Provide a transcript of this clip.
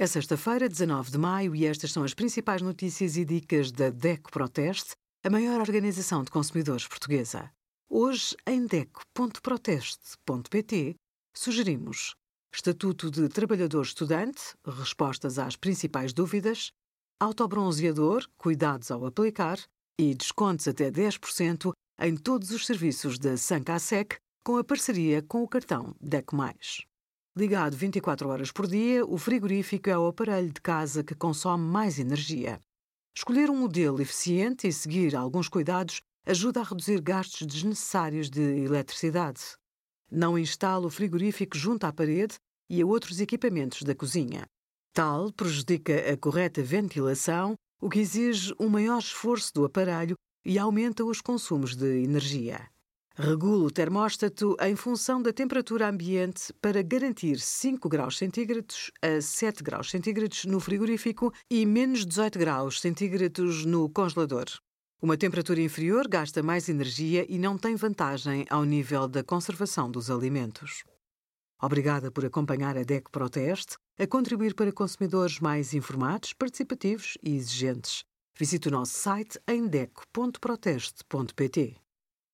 É sexta-feira, 19 de maio, e estas são as principais notícias e dicas da DECO Proteste, a maior organização de consumidores portuguesa. Hoje, em DECO.proteste.pt, sugerimos Estatuto de Trabalhador Estudante, respostas às principais dúvidas, autobronzeador, cuidados ao aplicar e descontos até 10% em todos os serviços da Sancasec com a parceria com o cartão DECO+. Ligado 24 horas por dia, o frigorífico é o aparelho de casa que consome mais energia. Escolher um modelo eficiente e seguir alguns cuidados ajuda a reduzir gastos desnecessários de eletricidade. Não instale o frigorífico junto à parede e a outros equipamentos da cozinha. Tal prejudica a correta ventilação, o que exige um maior esforço do aparelho e aumenta os consumos de energia. Regula o termóstato em função da temperatura ambiente para garantir 5 graus centígrados a 7 graus centígrados no frigorífico e menos 18 graus centígrados no congelador. Uma temperatura inferior gasta mais energia e não tem vantagem ao nível da conservação dos alimentos. Obrigada por acompanhar a DEC Proteste a contribuir para consumidores mais informados, participativos e exigentes. Visite o nosso site em deco.proteste.pt.